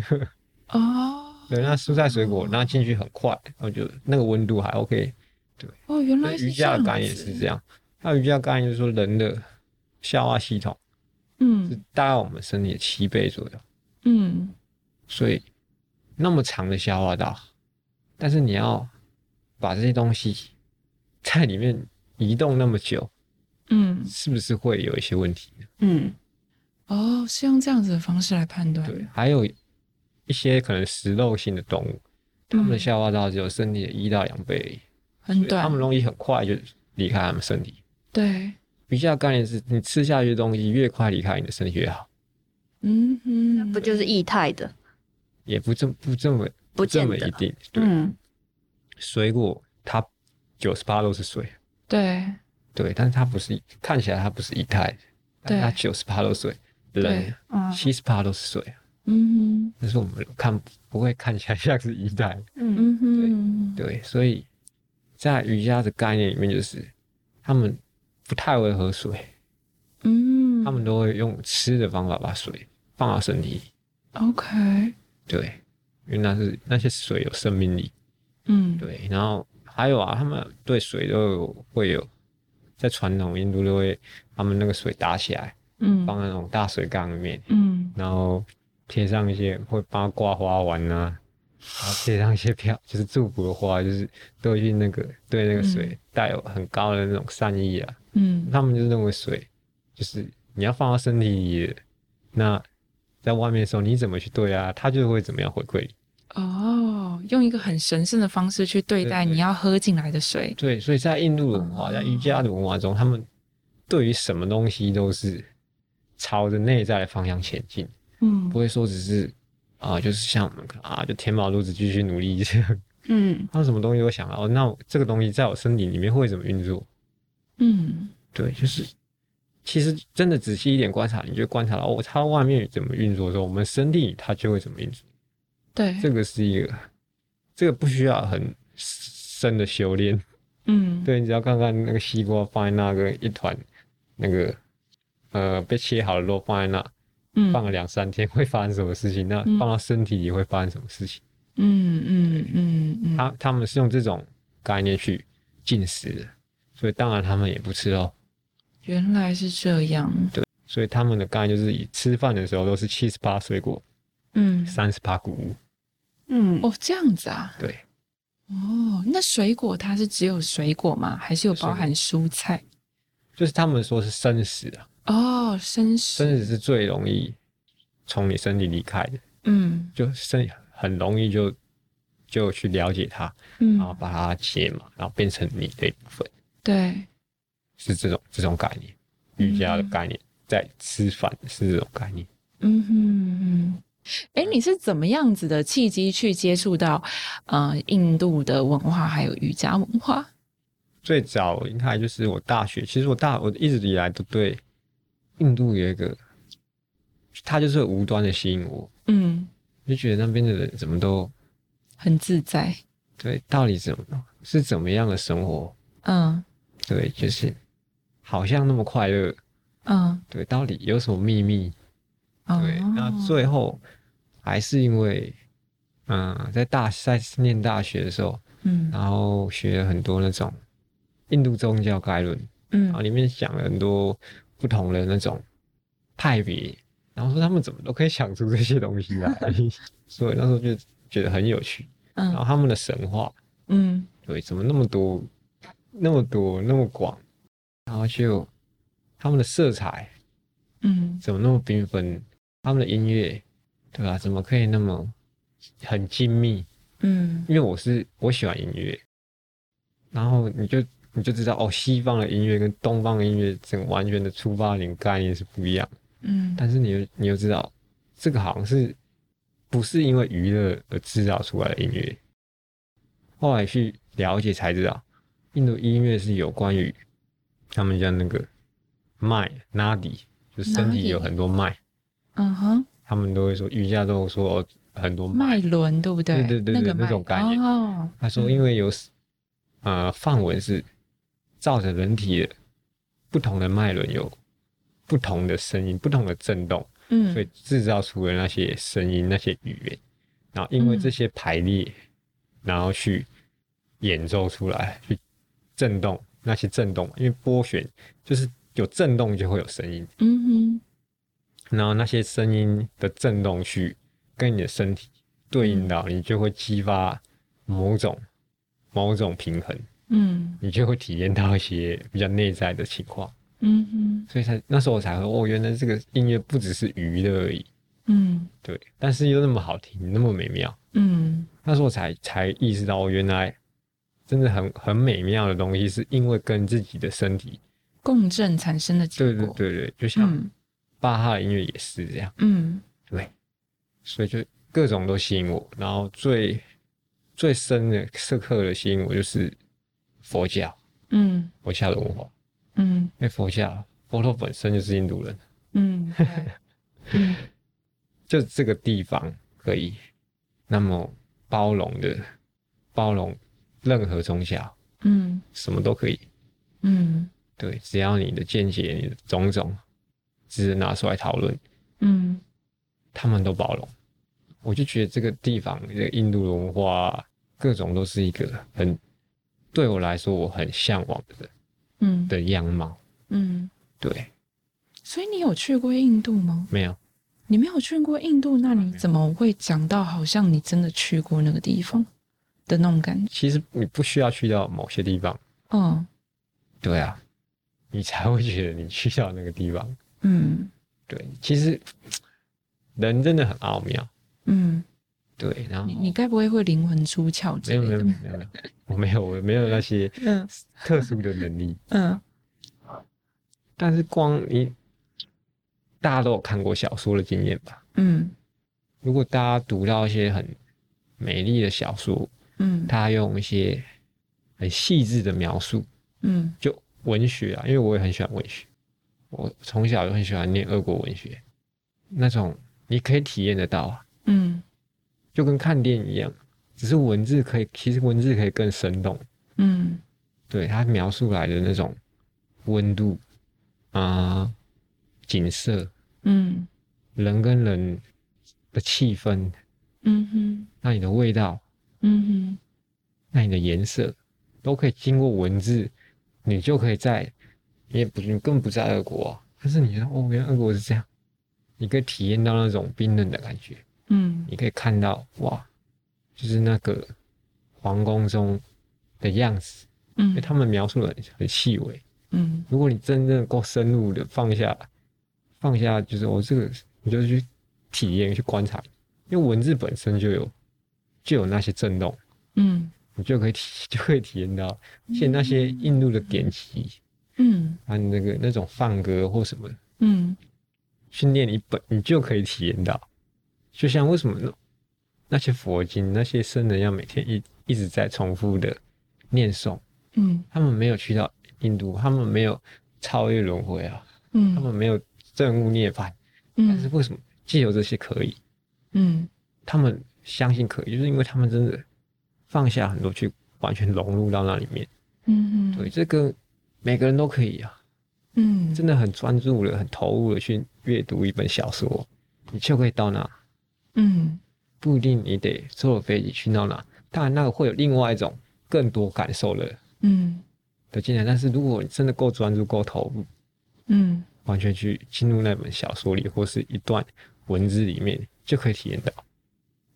Speaker 2: 哦，
Speaker 3: 对，那蔬菜水果那进去很快，然后就那个温度还 OK。对，
Speaker 2: 哦，原来
Speaker 3: 瑜伽的概念是这样。那瑜伽概念就是说，人的消化系统，嗯，是大概我们身体的七倍左右。嗯，所以。那么长的消化道，但是你要把这些东西在里面移动那么久，嗯，是不是会有一些问题？
Speaker 2: 嗯，哦，是用这样子的方式来判断。
Speaker 3: 对，还有一些可能食肉性的动物，它们的消化道只有身体的一到两倍，
Speaker 2: 很短，
Speaker 3: 它们容易很快就离开它们身体。
Speaker 2: 对，
Speaker 3: 比较概念是你吃下去的东西越快离开你的身体越好。
Speaker 1: 嗯哼，那不就是液态的？
Speaker 3: 也不这么不这么不这么一定，对。
Speaker 1: 嗯，
Speaker 3: 水果它九十八都是水，
Speaker 2: 对。
Speaker 3: 对，但是它不是看起来它不是一态，但它九十八都是水，人七十八都是水，
Speaker 2: 嗯哼，
Speaker 3: 但是我们看不会看起来像是一态，
Speaker 2: 嗯。哼，
Speaker 3: 对对，所以在瑜伽的概念里面，就是他们不太会喝水，嗯，他们都会用吃的方法把水放到身体。
Speaker 2: 里，OK。
Speaker 3: 对，因为那是那些水有生命力，嗯，对，然后还有啊，他们对水都有会有，在传统印度都会，他们那个水打起来，嗯，放在那种大水缸里面，嗯，然后贴上一些会帮他挂花环啊，然后贴上一些票，就是祝福的话，就是都去那个对那个水带有很高的那种善意啊，嗯，他们就认为水就是你要放到身体里，那。在外面的时候，你怎么去对啊？他就会怎么样回馈你。
Speaker 2: 哦，用一个很神圣的方式去对待你要喝进来的水。
Speaker 3: 对，所以在印度的文化，在瑜伽的文化中，他们对于什么东西都是朝着内在的方向前进。
Speaker 2: 嗯，
Speaker 3: 不会说只是啊、呃，就是像我们啊，就填饱肚子继续努力这样。
Speaker 2: 嗯，
Speaker 3: 他什么东西都想到，哦，那这个东西在我身体里面会怎么运作？
Speaker 2: 嗯，
Speaker 3: 对，就是其实真的仔细一点观察，你就观察到哦，它外面怎么运作的时候，我们身体它就会怎么运作。
Speaker 2: 对，
Speaker 3: 这个是一个，这个不需要很深的修炼。
Speaker 2: 嗯，
Speaker 3: 对，你只要看看那个西瓜放在那个一团，那个呃被切好的肉放在那，
Speaker 2: 嗯，
Speaker 3: 放了两三天会发生什么事情？那放到身体里会发生什么事情？
Speaker 2: 嗯嗯嗯嗯，
Speaker 3: 他他们是用这种概念去进食的，所以当然他们也不吃肉。
Speaker 2: 原来是这样。
Speaker 3: 对，所以他们的概念就是以吃饭的时候都是七十八水果，
Speaker 2: 嗯，
Speaker 3: 三十八谷物。
Speaker 1: 嗯，
Speaker 2: 哦，这样子啊。
Speaker 3: 对。
Speaker 2: 哦，那水果它是只有水果吗？还是有包含蔬菜？
Speaker 3: 就是他们说是生食啊。
Speaker 2: 哦，生食。
Speaker 3: 生食是最容易从你身体离开的。
Speaker 2: 嗯，
Speaker 3: 就生。很容易就就去了解它，
Speaker 2: 嗯，
Speaker 3: 然后把它解嘛，然后变成你的一部分。
Speaker 2: 对，
Speaker 3: 是这种这种概念，瑜伽的概念，嗯、在吃饭是这种概念。
Speaker 2: 嗯哼嗯，哎、欸，你是怎么样子的契机去接触到呃印度的文化还有瑜伽文化？
Speaker 3: 最早应该就是我大学，其实我大我一直以来都对印度有一个，他就是无端的吸引我。嗯。就觉得那边的人怎么都
Speaker 2: 很自在，
Speaker 3: 对，到底怎么是怎么样的生活？
Speaker 2: 嗯，
Speaker 3: 对，就是好像那么快乐，
Speaker 2: 嗯，
Speaker 3: 对，到底有什么秘密？
Speaker 2: 哦、
Speaker 3: 对，那最后还是因为，嗯，在大在念大学的时候，
Speaker 2: 嗯，
Speaker 3: 然后学了很多那种印度宗教概论，
Speaker 2: 嗯，
Speaker 3: 然后里面讲了很多不同的那种派别。然后说他们怎么都可以想出这些东西来，所以那时候就觉得很有趣。
Speaker 2: 嗯，
Speaker 3: 然后他们的神话，
Speaker 2: 嗯，
Speaker 3: 对，怎么那么多，那么多，那么广？然后就他们的色彩，
Speaker 2: 嗯，
Speaker 3: 怎么那么缤纷？他们的音乐，对吧？怎么可以那么很精密？
Speaker 2: 嗯，
Speaker 3: 因为我是我喜欢音乐，然后你就你就知道哦，西方的音乐跟东方的音乐，整个完全的出发点概念是不一样。
Speaker 2: 嗯，
Speaker 3: 但是你又你又知道，这个好像是不是因为娱乐而制造出来的音乐？后来去了解才知道，印度音乐是有关于他们叫那个脉 nadi，就身体有很多脉。
Speaker 2: 嗯哼，
Speaker 3: 他们都会说瑜伽都有说很多
Speaker 2: 脉轮，对不对？
Speaker 3: 对对对对，那，那种概念。
Speaker 2: 哦，
Speaker 3: 他说因为有呃范文是照着人体的不同的脉轮有。不同的声音，不同的震动，
Speaker 2: 嗯，
Speaker 3: 所以制造出了那些声音、那些语言，然后因为这些排列，嗯、然后去演奏出来，去震动那些震动，因为波旋就是有震动就会有声音，
Speaker 2: 嗯哼，
Speaker 3: 然后那些声音的震动去跟你的身体对应到，嗯、你就会激发某种某种平衡，
Speaker 2: 嗯，
Speaker 3: 你就会体验到一些比较内在的情况。
Speaker 2: 嗯哼，
Speaker 3: 所以才那时候我才会，哦，原来这个音乐不只是娱乐而已。
Speaker 2: 嗯，
Speaker 3: 对，但是又那么好听，那么美妙。
Speaker 2: 嗯，
Speaker 3: 那时候我才才意识到，哦，原来真的很很美妙的东西，是因为跟自己的身体
Speaker 2: 共振产生的结果。
Speaker 3: 对对对对，就像巴哈的音乐也是这样。
Speaker 2: 嗯，
Speaker 3: 对，所以就各种都吸引我，然后最最深的深刻的吸引我就是佛教。
Speaker 2: 嗯，
Speaker 3: 佛教的文化。
Speaker 2: 嗯，
Speaker 3: 因为佛教，佛陀本身就是印度人。
Speaker 2: 嗯，嗯
Speaker 3: 就这个地方可以那么包容的包容任何宗教，
Speaker 2: 嗯，
Speaker 3: 什么都可以，
Speaker 2: 嗯，
Speaker 3: 对，只要你的见解、你的种种，只是拿出来讨论，
Speaker 2: 嗯，
Speaker 3: 他们都包容。我就觉得这个地方，这个印度文化，各种都是一个很对我来说我很向往的。
Speaker 2: 嗯。
Speaker 3: 的样貌，
Speaker 2: 嗯，
Speaker 3: 对，
Speaker 2: 所以你有去过印度吗？
Speaker 3: 没有，
Speaker 2: 你没有去过印度，那你怎么会讲到好像你真的去过那个地方的那种感觉？
Speaker 3: 其实你不需要去到某些地方，
Speaker 2: 嗯，
Speaker 3: 对啊，你才会觉得你去到那个地方，
Speaker 2: 嗯，
Speaker 3: 对，其实人真的很奥妙，
Speaker 2: 嗯。
Speaker 3: 对，然后
Speaker 2: 你你该不会会灵魂出窍之类的？
Speaker 3: 没有没有没有没有，我没有我没有那些
Speaker 2: 嗯。特
Speaker 3: 殊的能力。
Speaker 2: 嗯，
Speaker 3: 但是光你大家都有看过小说的经验吧？
Speaker 2: 嗯，
Speaker 3: 如果大家读到一些很美丽的小说，
Speaker 2: 嗯，
Speaker 3: 他用一些很细致的描述，
Speaker 2: 嗯，
Speaker 3: 就文学啊，因为我也很喜欢文学，我从小就很喜欢念俄国文学，那种你可以体验得到啊，
Speaker 2: 嗯，
Speaker 3: 就跟看电影一样，只是文字可以，其实文字可以更生动，
Speaker 2: 嗯，
Speaker 3: 对，他描述来的那种温度啊。呃景色，
Speaker 2: 嗯，
Speaker 3: 人跟人的气氛，
Speaker 2: 嗯哼，
Speaker 3: 那你的味道，
Speaker 2: 嗯哼，
Speaker 3: 那你的颜色，都可以经过文字，你就可以在，你也不，你更不在俄国啊，但是你说哦，原来俄国是这样，你可以体验到那种冰冷的感觉，
Speaker 2: 嗯，
Speaker 3: 你可以看到哇，就是那个皇宫中的样子，
Speaker 2: 嗯，
Speaker 3: 因为他们描述的很很细微，
Speaker 2: 嗯，
Speaker 3: 如果你真正够深入的放下。放下就是我、这个，你就去体验、去观察，因为文字本身就有就有那些震动，
Speaker 2: 嗯，
Speaker 3: 你就可以体 就可以体验到，像那些印度的典籍，
Speaker 2: 嗯，
Speaker 3: 啊，那个那种放歌或什么，
Speaker 2: 嗯，
Speaker 3: 训练你本你就可以体验到，就像为什么那那些佛经那些僧人要每天一一直在重复的念诵，
Speaker 2: 嗯，
Speaker 3: 他们没有去到印度，他们没有超越轮回啊，
Speaker 2: 嗯，
Speaker 3: 他们没有。证悟涅槃，但是为什么既有这些可以？
Speaker 2: 嗯，
Speaker 3: 他们相信可以，就是因为他们真的放下很多，去完全融入到那里面。
Speaker 2: 嗯嗯，
Speaker 3: 对，这个每个人都可以啊。
Speaker 2: 嗯，
Speaker 3: 真的很专注的、很投入的去阅读一本小说，你就可以到那。
Speaker 2: 嗯，
Speaker 3: 不一定你得坐飞机去到那，当然那个会有另外一种更多感受的，
Speaker 2: 嗯，
Speaker 3: 的进来。但是如果你真的够专注、够投入，
Speaker 2: 嗯。
Speaker 3: 完全去进入那本小说里，或是一段文字里面，就可以体验到，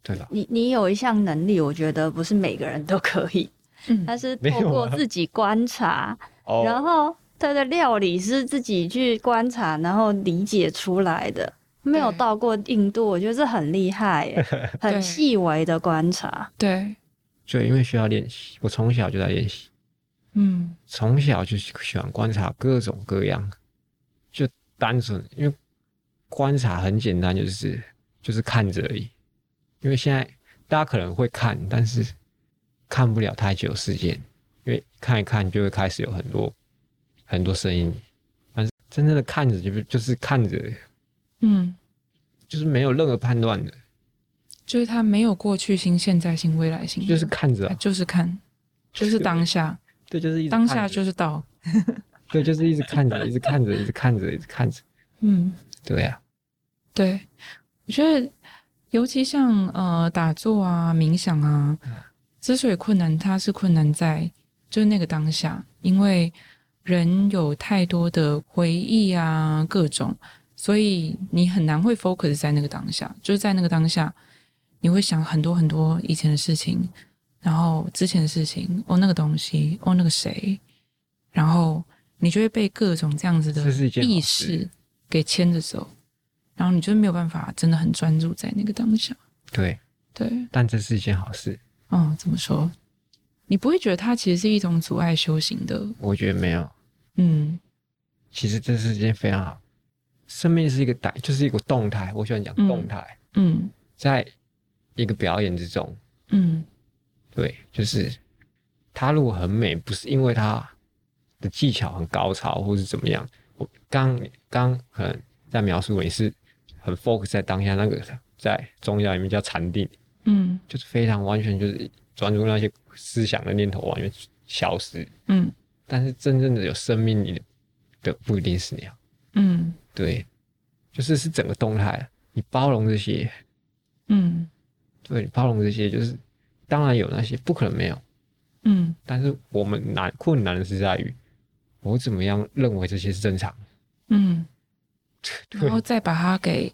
Speaker 3: 对了？
Speaker 1: 你你有一项能力，我觉得不是每个人都可以，嗯，但是 透过自己观察，然后他的料理是自己去观察，然后理解出来的，没有到过印度，我觉得这很厉害耶，很细微的观察，
Speaker 2: 对，
Speaker 3: 对，因为需要练习，我从小就在练习，
Speaker 2: 嗯，
Speaker 3: 从小就喜欢观察各种各样。就单纯，因为观察很简单，就是就是看着而已。因为现在大家可能会看，但是看不了太久时间，因为看一看就会开始有很多很多声音。但是真正的看着，就是就是看着，
Speaker 2: 嗯，
Speaker 3: 就是没有任何判断的，
Speaker 2: 就是他没有过去心、现在心、未来心，
Speaker 3: 就是看着，
Speaker 2: 就是看，就是当下，
Speaker 3: 对，就是一
Speaker 2: 当下就是到。
Speaker 3: 对，就是一直看着，一直看着，一直看着，一直看着。
Speaker 2: 嗯，
Speaker 3: 对呀、啊，
Speaker 2: 对，我觉得尤其像呃打坐啊、冥想啊，之所以困难，它是困难在就是那个当下，因为人有太多的回忆啊，各种，所以你很难会 focus 在那个当下，就是在那个当下，你会想很多很多以前的事情，然后之前的事情，哦那个东西，哦那个谁，然后。你就会被各种这样子的意识给牵着走，然后你就没有办法真的很专注在那个当下。
Speaker 3: 对
Speaker 2: 对，
Speaker 3: 但这是一件好事。
Speaker 2: 嗯，怎么说？你不会觉得它其实是一种阻碍修行的？
Speaker 3: 我觉得没有。
Speaker 2: 嗯，
Speaker 3: 其实这是一件非常好。生命是一个带，就是一个动态。我喜欢讲动态。
Speaker 2: 嗯，
Speaker 3: 在一个表演之中。
Speaker 2: 嗯，
Speaker 3: 对，就是它如果很美，不是因为它。的技巧很高超，或是怎么样？我刚刚可能在描述，你是很 focus 在当下那个，在宗教里面叫禅定，
Speaker 2: 嗯，
Speaker 3: 就是非常完全就是专注那些思想的念头完全消失，
Speaker 2: 嗯。
Speaker 3: 但是真正的有生命力的不一定是那样，
Speaker 2: 嗯，
Speaker 3: 对，就是是整个动态，你包容这些，
Speaker 2: 嗯，
Speaker 3: 对，你包容这些，就是当然有那些不可能没有，
Speaker 2: 嗯，
Speaker 3: 但是我们难困难的是在于。我怎么样认为这些是正常？
Speaker 2: 嗯，然后再把它给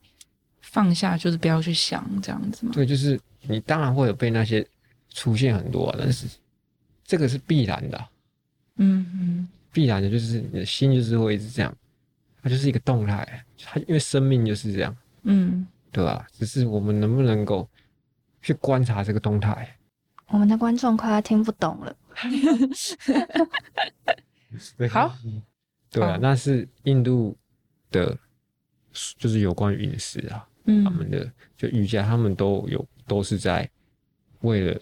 Speaker 2: 放下，就是不要去想这样子嘛。
Speaker 3: 对，就是你当然会有被那些出现很多，但是这个是必然的。
Speaker 2: 嗯嗯，
Speaker 3: 必然的就是你的心就是会一直这样，它就是一个动态，它因为生命就是这样。
Speaker 2: 嗯，对
Speaker 3: 吧？只是我们能不能够去观察这个动态？
Speaker 1: 我们的观众快要听不懂了。
Speaker 2: 好，
Speaker 3: 对啊，那是印度的就是有关于饮食啊，嗯，他们的就瑜伽，他们都有都是在为了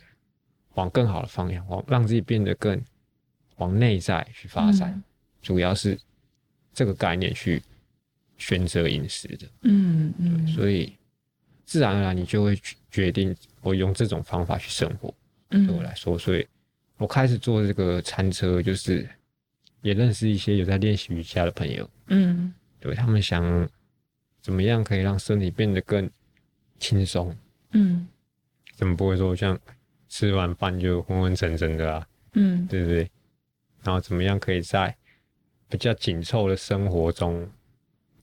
Speaker 3: 往更好的方向，往让自己变得更往内在去发展，嗯、主要是这个概念去选择饮食的，嗯嗯，所以自然而然你就会决定我用这种方法去生活，对我来说，所以我开始做这个餐车，就是也认识一些有在练习瑜伽的朋友，嗯，对他们想。怎么样可以让身体变得更轻松？嗯，怎么不会说像吃完饭就昏昏沉沉的啊？嗯，对不对？然后怎么样可以在比较紧凑的生活中，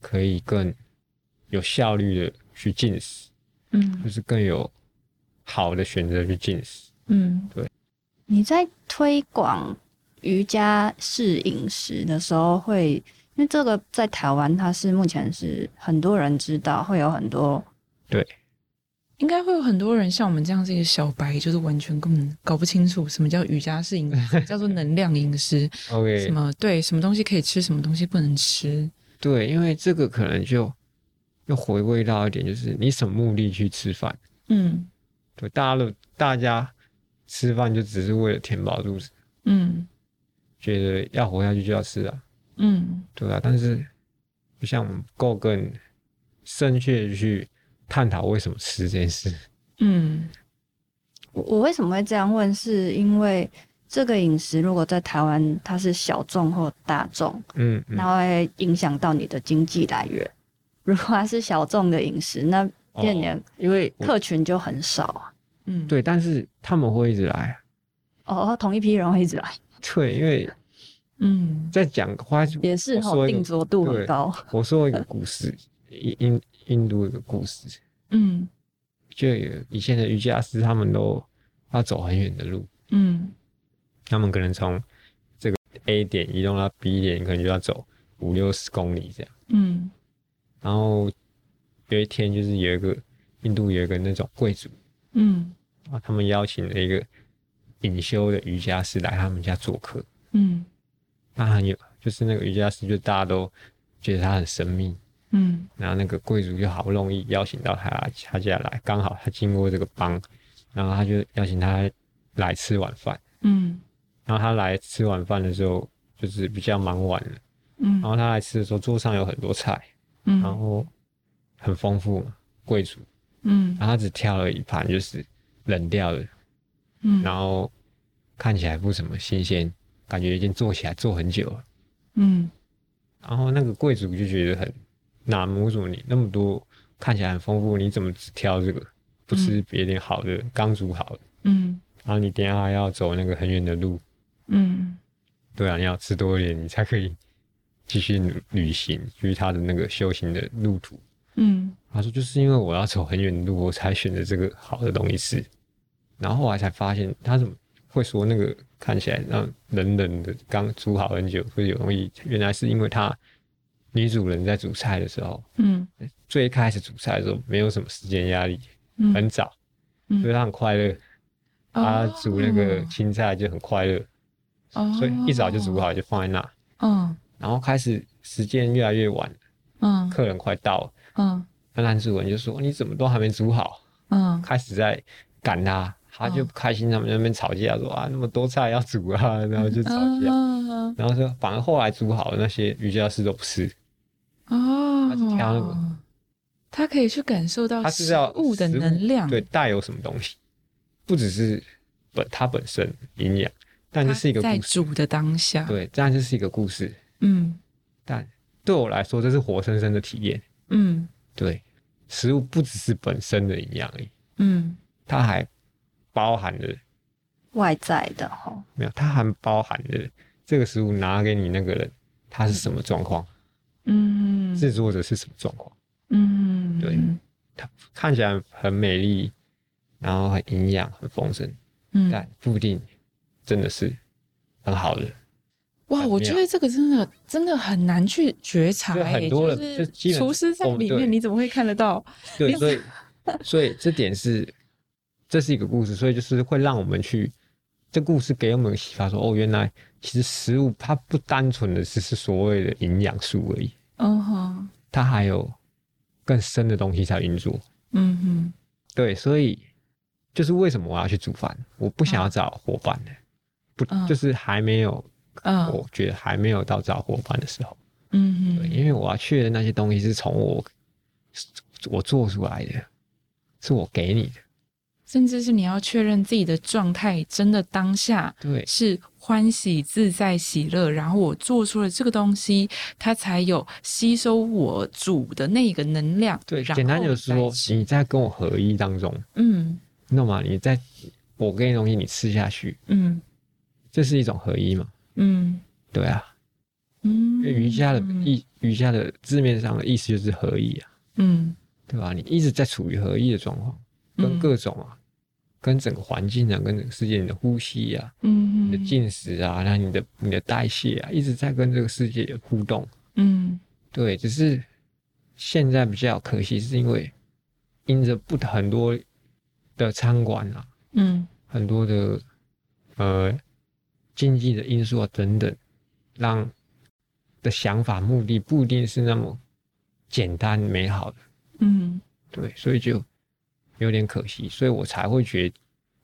Speaker 3: 可以更有效率的去进食？嗯，就是更有好的选择去进食。嗯，对。
Speaker 1: 你在推广瑜伽式饮食的时候会？因为这个在台湾，它是目前是很多人知道，会有很多
Speaker 3: 对，
Speaker 2: 应该会有很多人像我们这样这个小白，就是完全根本搞不清楚什么叫瑜伽式饮食，叫做能量饮食。
Speaker 3: OK，
Speaker 2: 什么对，什么东西可以吃，什么东西不能吃？
Speaker 3: 对，因为这个可能就又回归到一点，就是你什么目的去吃饭？嗯，对，大家都大家吃饭就只是为了填饱肚子，嗯，觉得要活下去就要吃啊。嗯，对啊，但是不像我们够更深切的去探讨为什么吃这件事。嗯，
Speaker 1: 我我为什么会这样问？是因为这个饮食如果在台湾它是小众或大众，嗯，那会影响到你的经济来源。如果它是小众的饮食，那变年因为客群就很少啊。
Speaker 3: 嗯，对，但是他们会一直来。
Speaker 1: 哦，同一批人会一直来。
Speaker 3: 对，因为。嗯，在讲花
Speaker 1: 也是哈，定着度很高。
Speaker 3: 我说一个故事，印印度一个故事。嗯，就有以前的瑜伽师，他们都要走很远的路。嗯，他们可能从这个 A 点移动到 B 点，可能就要走五六十公里这样。嗯，然后有一天，就是有一个印度有一个那种贵族，嗯，啊，他们邀请了一个隐修的瑜伽师来他们家做客。嗯。他很有，就是那个瑜伽师，就大家都觉得他很神秘，嗯，然后那个贵族就好不容易邀请到他他家来，刚好他经过这个帮，然后他就邀请他来吃晚饭，嗯，然后他来吃晚饭的时候，就是比较忙晚了，嗯，然后他来吃的时候，桌上有很多菜，嗯，然后很丰富，贵族，嗯，然后他只挑了一盘就是冷掉的，嗯，然后看起来不怎么新鲜。感觉已经做起来做很久了，嗯，然后那个贵族就觉得很纳闷，为什么你那么多看起来很丰富，你怎么只挑这个，不吃别点好的，刚煮好的，嗯，然后你等下还要走那个很远的路，嗯，对啊，你要吃多一点，你才可以继续旅行，就是他的那个修行的路途，嗯，他说就是因为我要走很远的路，我才选择这个好的东西吃，然后后来才发现他怎么会说那个。看起来让冷冷的，刚煮好很久，会有容易。原来是因为他女主人在煮菜的时候，嗯，最开始煮菜的时候没有什么时间压力，嗯，很早，嗯，所以他很快乐，嗯。他煮那个青菜就很快乐，哦，所以一早就煮好就放在那，嗯，然后开始时间越来越晚，嗯，客人快到了，嗯，那男主人就说：“你怎么都还没煮好？”嗯，开始在赶他。他就不开心，他们在那边吵架，说啊那么多菜要煮啊，然后就吵架，然后说反而后来煮好的那些瑜伽师都不吃。哦，他就挑那个，
Speaker 2: 他可以去感受到食物的能量，
Speaker 3: 对，带有什么东西，不只是本它本身营养，但这是一个在
Speaker 2: 煮的当下，
Speaker 3: 对，但这是一个故事，嗯，但对我来说这是活生生的体验，嗯，对，食物不只是本身的营养而已，嗯，它还。包含了
Speaker 1: 外在的哈，
Speaker 3: 没有，它还包含了这个食物拿给你那个人，他是什么状况？嗯，制作者是什么状况？嗯，对，它看起来很美丽，然后很营养、很丰盛，嗯，但不一定真的是很好的。
Speaker 2: 哇，我觉得这个真的真的很难去觉察、欸，很多人就是厨师在里面，你怎么会看得到？
Speaker 3: 对，所以所以这点是。这是一个故事，所以就是会让我们去，这故事给我们启发说，哦，原来其实食物它不单纯的只是所谓的营养素而已，嗯哼，它还有更深的东西在运作。
Speaker 2: 嗯哼，
Speaker 3: 对，所以就是为什么我要去煮饭？我不想要找伙伴的，不、嗯、就是还没有，嗯，我觉得还没有到找伙伴的时候。
Speaker 2: 嗯哼，
Speaker 3: 对，因为我要确认那些东西是从我我做出来的，是我给你的。
Speaker 2: 甚至是你要确认自己的状态，真的当下对是欢喜自在喜乐，然后我做出了这个东西，它才有吸收我主的那个能量。
Speaker 3: 对，简单就是说，你在跟我合一当中，
Speaker 2: 嗯，
Speaker 3: 你懂吗？你在我给你东西，你吃下去，
Speaker 2: 嗯，
Speaker 3: 这是一种合一嘛？
Speaker 2: 嗯，
Speaker 3: 对啊，
Speaker 2: 嗯，
Speaker 3: 瑜伽的意，瑜伽的字面上的意思就是合一啊，
Speaker 2: 嗯，
Speaker 3: 对吧？你一直在处于合一的状况，跟各种啊。跟整个环境啊，跟整个世界，你的呼吸啊，
Speaker 2: 嗯，
Speaker 3: 你的进食啊，然后你的你的代谢啊，一直在跟这个世界有互动，
Speaker 2: 嗯，
Speaker 3: 对，只是现在比较可惜，是因为因着不很多的餐馆啊，
Speaker 2: 嗯，
Speaker 3: 很多的呃经济的因素啊等等，让的想法目的不一定是那么简单美好的，
Speaker 2: 嗯，
Speaker 3: 对，所以就。有点可惜，所以我才会觉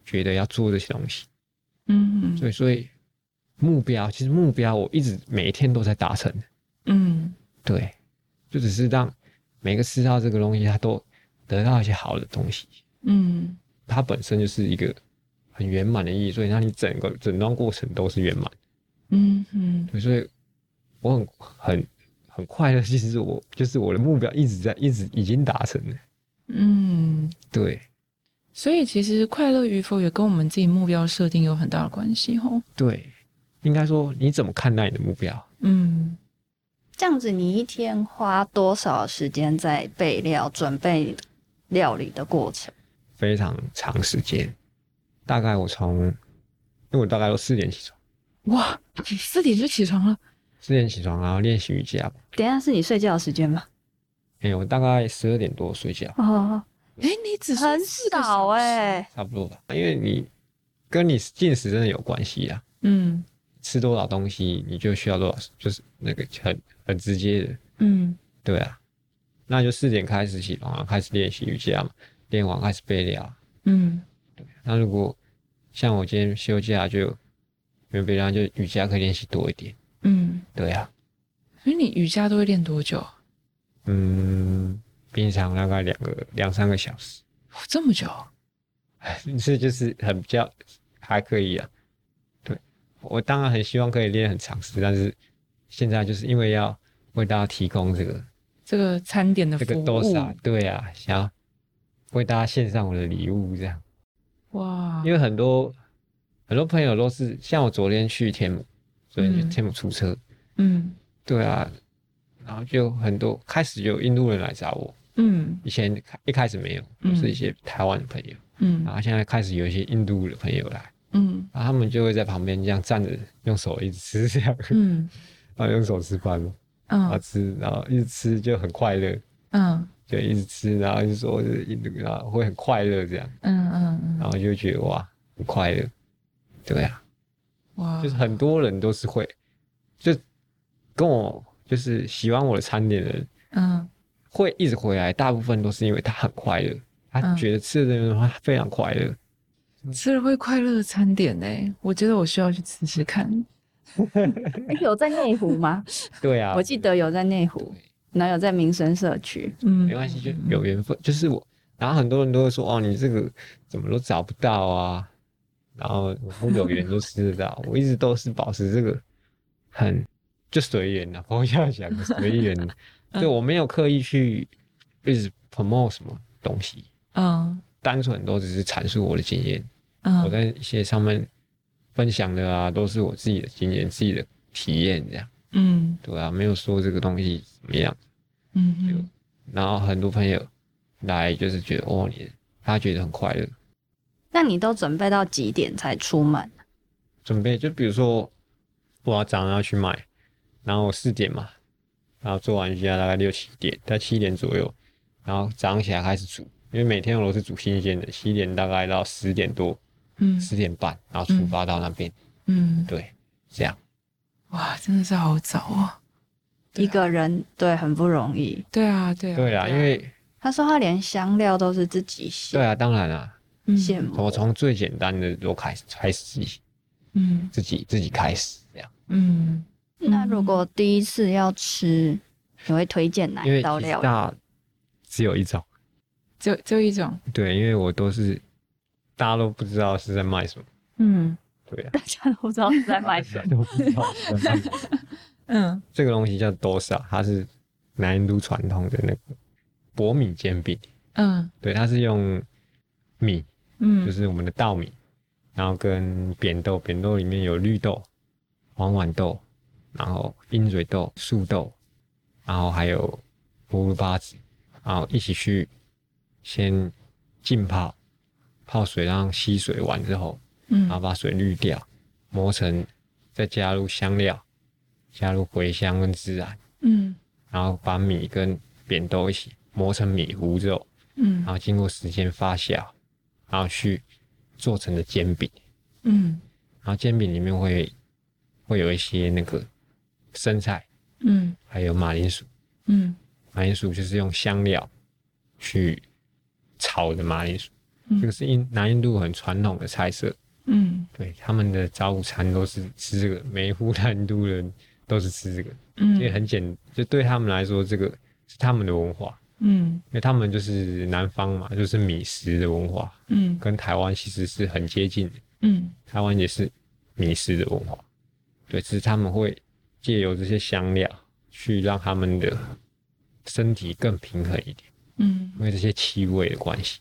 Speaker 3: 觉得要做这些东西。
Speaker 2: 嗯，
Speaker 3: 所以所以目标其实目标我一直每一天都在达成。
Speaker 2: 嗯，
Speaker 3: 对，就只是让每个吃到这个东西，他都得到一些好的东西。
Speaker 2: 嗯，
Speaker 3: 它本身就是一个很圆满的意义，所以让你整个整段过程都是圆满。
Speaker 2: 嗯嗯，
Speaker 3: 所以我很很很快乐，其实我就是我的目标一直在一直已经达成了。
Speaker 2: 嗯，
Speaker 3: 对，
Speaker 2: 所以其实快乐与否也跟我们自己目标设定有很大的关系哦。
Speaker 3: 对，应该说你怎么看待你的目标？
Speaker 2: 嗯，
Speaker 1: 这样子你一天花多少时间在备料、准备料理的过程？
Speaker 3: 非常长时间，大概我从，因为我大概都四点起床。
Speaker 2: 哇，你四点就起床了？
Speaker 3: 四点起床，然后练习瑜伽。
Speaker 1: 等一下是你睡觉的时间吗？
Speaker 3: 哎、欸，我大概十二点多睡觉。
Speaker 1: 哦，
Speaker 2: 哎、欸，你只
Speaker 1: 很少哎、欸，
Speaker 3: 差不多吧。因为你跟你进食真的有关系啊。
Speaker 2: 嗯，
Speaker 3: 吃多少东西，你就需要多少，就是那个很很直接的。
Speaker 2: 嗯，
Speaker 3: 对啊。那就四点开始起床，开始练习瑜伽嘛。练完开始备料。
Speaker 2: 嗯，
Speaker 3: 对。那如果像我今天休假就，就没有备料，就瑜伽可以练习多一点。
Speaker 2: 嗯，
Speaker 3: 对啊。
Speaker 2: 所以你瑜伽都会练多久？
Speaker 3: 嗯，平常大概两个两三个小时，
Speaker 2: 这么久？
Speaker 3: 这就是很比较还可以啊。对，我当然很希望可以练很长时间，但是现在就是因为要为大家提供这个
Speaker 2: 这个餐点的服务，
Speaker 3: 这个多少？对啊，想要为大家献上我的礼物，这样。
Speaker 2: 哇！
Speaker 3: 因为很多很多朋友都是像我昨天去天母，昨天去天母出车，
Speaker 2: 嗯，
Speaker 3: 对啊。然后就很多开始就有印度人来找我，
Speaker 2: 嗯，
Speaker 3: 以前一开始没有，都是一些台湾的朋友，
Speaker 2: 嗯，
Speaker 3: 然后现在开始有一些印度的朋友来，
Speaker 2: 嗯，
Speaker 3: 然后他们就会在旁边这样站着，用手一直吃这样，
Speaker 2: 嗯，
Speaker 3: 然后用手吃饭，
Speaker 2: 嗯，
Speaker 3: 然后吃，然后一直吃就很快乐，
Speaker 2: 嗯，
Speaker 3: 就一直吃，然后就说是印度，然后会很快乐这样，
Speaker 2: 嗯嗯嗯，
Speaker 3: 然后就觉得哇，很快乐，对啊，
Speaker 2: 哇，
Speaker 3: 就是很多人都是会，就跟我。就是喜欢我的餐点的人，
Speaker 2: 嗯，
Speaker 3: 会一直回来。大部分都是因为他很快乐，他觉得吃的这个东西非常快乐，
Speaker 2: 嗯，吃了会快乐的餐点呢。我觉得我需要去吃吃看。
Speaker 1: 有在内湖吗？
Speaker 3: 对啊，
Speaker 1: 我记得有在内湖，然后有在民生社区。
Speaker 2: 嗯，
Speaker 3: 没关系，就有缘分。就是我，然后很多人都会说：“哦，你这个怎么都找不到啊？”然后我有缘都吃得到。我一直都是保持这个很。就随缘了，不要想随缘。对，我没有刻意去一直 promote 什么东西，
Speaker 2: 嗯，
Speaker 3: 单纯都只是阐述我的经验。
Speaker 2: 嗯，
Speaker 3: 我在一些上面分享的啊，都是我自己的经验、自己的体验这样。
Speaker 2: 嗯，
Speaker 3: 对啊，没有说这个东西怎么样。
Speaker 2: 嗯嗯。
Speaker 3: 然后很多朋友来，就是觉得哦，你他觉得很快乐。
Speaker 1: 那你都准备到几点才出门？
Speaker 3: 准备就比如说，我要早上要去卖。然后四点嘛，然后做完瑜伽大概六七点，在七点左右，然后早上起来开始煮，因为每天我都是煮新鲜的，七点大概到十点多，
Speaker 2: 嗯，
Speaker 3: 十点半，然后出发到那边，
Speaker 2: 嗯，
Speaker 3: 对，这样，
Speaker 2: 哇，真的是好早啊！
Speaker 1: 一个人对很不容易。
Speaker 2: 对啊，对啊，
Speaker 3: 对啊，因为
Speaker 1: 他说他连香料都是自己洗。
Speaker 3: 对啊，当然啊，
Speaker 1: 羡慕。
Speaker 3: 我从最简单的都开始开始自己，嗯，自己自己开始这样。
Speaker 2: 嗯，
Speaker 1: 那如果第一次要吃，你会推荐哪一道料？
Speaker 3: 那只有一种，
Speaker 2: 就就一种。
Speaker 3: 对，因为我都是大家都不知道是在卖什么。
Speaker 2: 嗯，
Speaker 3: 对啊，
Speaker 1: 大家都不知道是在卖什么。都不知道是在卖什么。
Speaker 2: 嗯，
Speaker 3: 这个东西叫 dosa，它是南印度传统的那个薄米煎饼。
Speaker 2: 嗯，
Speaker 3: 对，它是用米，
Speaker 2: 嗯，
Speaker 3: 就是我们的稻米，然后跟扁豆，扁豆里面有绿豆、黄豌豆，然后鹰嘴豆、树豆，然后还有葫芦巴子，然后一起去先浸泡，泡水让吸水完之后，嗯，然后把水滤掉，磨成，再加入香料。加入茴香跟孜然，
Speaker 2: 嗯，
Speaker 3: 然后把米跟扁豆一起磨成米糊之后，嗯，然后经过时间发酵，然后去做成的煎饼，
Speaker 2: 嗯，
Speaker 3: 然后煎饼里面会会有一些那个生菜，
Speaker 2: 嗯，
Speaker 3: 还有马铃薯，
Speaker 2: 嗯，
Speaker 3: 马铃薯就是用香料去炒的马铃薯，
Speaker 2: 嗯，
Speaker 3: 这个是印南印度很传统的菜色，
Speaker 2: 嗯，
Speaker 3: 对，他们的早午餐都是吃这个，每一户南印度人。都是吃这个，
Speaker 2: 嗯，
Speaker 3: 也很简，就对他们来说，这个是他们的文化，
Speaker 2: 嗯，
Speaker 3: 因为他们就是南方嘛，就是米食的文化，
Speaker 2: 嗯，
Speaker 3: 跟台湾其实是很接近的，
Speaker 2: 嗯，
Speaker 3: 台湾也是米食的文化，对，只是他们会借由这些香料去让他们的身体更平衡一点，
Speaker 2: 嗯，
Speaker 3: 因为这些气味的关系，